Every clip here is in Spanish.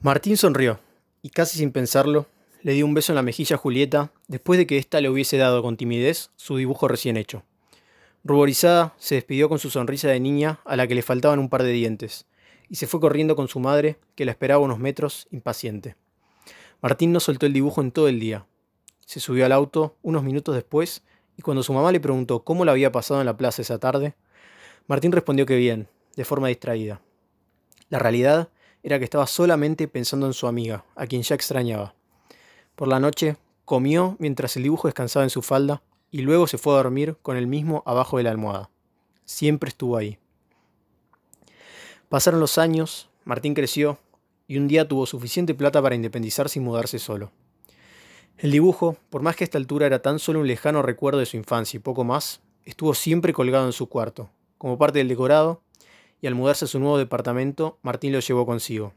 Martín sonrió, y casi sin pensarlo, le dio un beso en la mejilla a Julieta después de que ésta le hubiese dado con timidez su dibujo recién hecho. Ruborizada, se despidió con su sonrisa de niña a la que le faltaban un par de dientes, y se fue corriendo con su madre, que la esperaba unos metros, impaciente. Martín no soltó el dibujo en todo el día. Se subió al auto unos minutos después, y cuando su mamá le preguntó cómo la había pasado en la plaza esa tarde, Martín respondió que bien, de forma distraída. La realidad era que estaba solamente pensando en su amiga, a quien ya extrañaba. Por la noche, comió mientras el dibujo descansaba en su falda y luego se fue a dormir con el mismo abajo de la almohada. Siempre estuvo ahí. Pasaron los años, Martín creció y un día tuvo suficiente plata para independizarse y mudarse solo. El dibujo, por más que a esta altura era tan solo un lejano recuerdo de su infancia y poco más, estuvo siempre colgado en su cuarto, como parte del decorado y al mudarse a su nuevo departamento, Martín lo llevó consigo.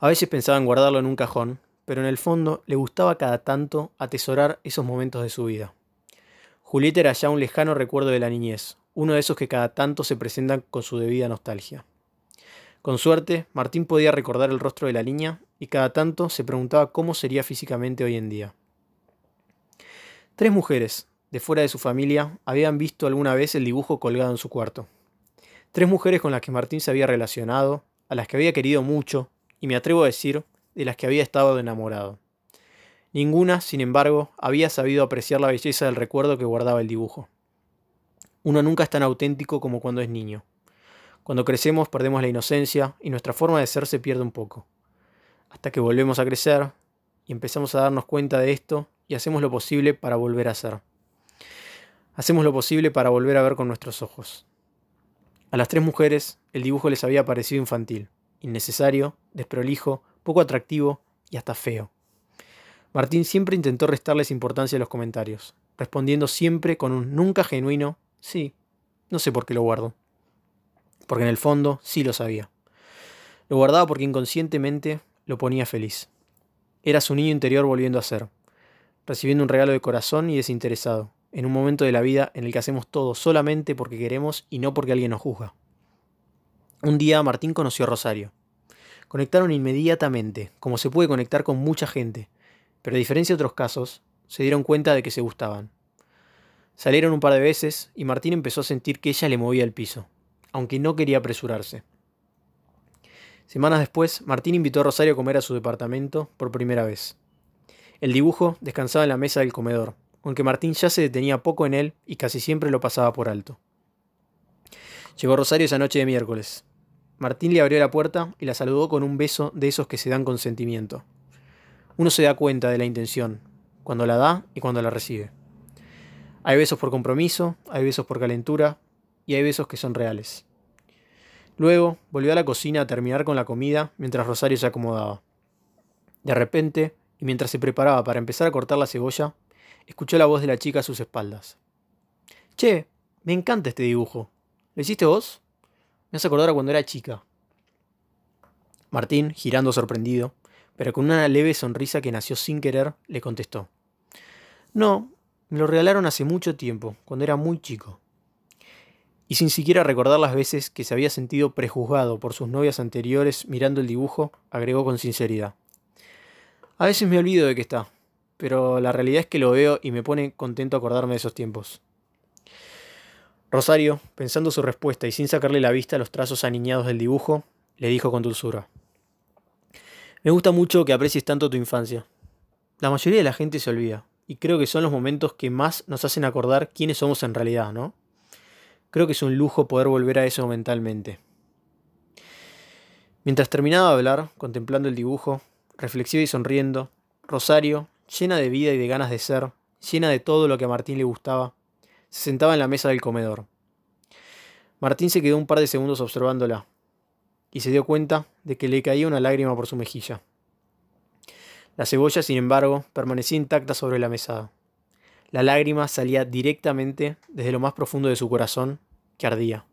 A veces pensaba en guardarlo en un cajón, pero en el fondo le gustaba cada tanto atesorar esos momentos de su vida. Julieta era ya un lejano recuerdo de la niñez, uno de esos que cada tanto se presentan con su debida nostalgia. Con suerte, Martín podía recordar el rostro de la niña y cada tanto se preguntaba cómo sería físicamente hoy en día. Tres mujeres, de fuera de su familia, habían visto alguna vez el dibujo colgado en su cuarto. Tres mujeres con las que Martín se había relacionado, a las que había querido mucho, y me atrevo a decir, de las que había estado enamorado. Ninguna, sin embargo, había sabido apreciar la belleza del recuerdo que guardaba el dibujo. Uno nunca es tan auténtico como cuando es niño. Cuando crecemos perdemos la inocencia y nuestra forma de ser se pierde un poco. Hasta que volvemos a crecer y empezamos a darnos cuenta de esto y hacemos lo posible para volver a ser. Hacemos lo posible para volver a ver con nuestros ojos. A las tres mujeres el dibujo les había parecido infantil, innecesario, desprolijo, poco atractivo y hasta feo. Martín siempre intentó restarles importancia a los comentarios, respondiendo siempre con un nunca genuino sí, no sé por qué lo guardo. Porque en el fondo sí lo sabía. Lo guardaba porque inconscientemente lo ponía feliz. Era su niño interior volviendo a ser, recibiendo un regalo de corazón y desinteresado, en un momento de la vida en el que hacemos todo solamente porque queremos y no porque alguien nos juzga. Un día Martín conoció a Rosario. Conectaron inmediatamente, como se puede conectar con mucha gente, pero a diferencia de otros casos, se dieron cuenta de que se gustaban. Salieron un par de veces y Martín empezó a sentir que ella le movía el piso, aunque no quería apresurarse. Semanas después, Martín invitó a Rosario a comer a su departamento por primera vez. El dibujo descansaba en la mesa del comedor, aunque Martín ya se detenía poco en él y casi siempre lo pasaba por alto. Llegó Rosario esa noche de miércoles. Martín le abrió la puerta y la saludó con un beso de esos que se dan con sentimiento. Uno se da cuenta de la intención, cuando la da y cuando la recibe. Hay besos por compromiso, hay besos por calentura y hay besos que son reales. Luego volvió a la cocina a terminar con la comida mientras Rosario se acomodaba. De repente, y mientras se preparaba para empezar a cortar la cebolla, escuchó la voz de la chica a sus espaldas. Che, me encanta este dibujo. ¿Lo hiciste vos? Me hace acordar a cuando era chica. Martín, girando sorprendido, pero con una leve sonrisa que nació sin querer, le contestó. No, me lo regalaron hace mucho tiempo, cuando era muy chico. Y sin siquiera recordar las veces que se había sentido prejuzgado por sus novias anteriores mirando el dibujo, agregó con sinceridad. A veces me olvido de que está, pero la realidad es que lo veo y me pone contento acordarme de esos tiempos. Rosario, pensando su respuesta y sin sacarle la vista a los trazos aniñados del dibujo, le dijo con dulzura. Me gusta mucho que aprecies tanto tu infancia. La mayoría de la gente se olvida, y creo que son los momentos que más nos hacen acordar quiénes somos en realidad, ¿no? Creo que es un lujo poder volver a eso mentalmente. Mientras terminaba de hablar, contemplando el dibujo, reflexiva y sonriendo, Rosario, llena de vida y de ganas de ser, llena de todo lo que a Martín le gustaba, se sentaba en la mesa del comedor. Martín se quedó un par de segundos observándola y se dio cuenta de que le caía una lágrima por su mejilla. La cebolla, sin embargo, permanecía intacta sobre la mesada. La lágrima salía directamente desde lo más profundo de su corazón, que ardía.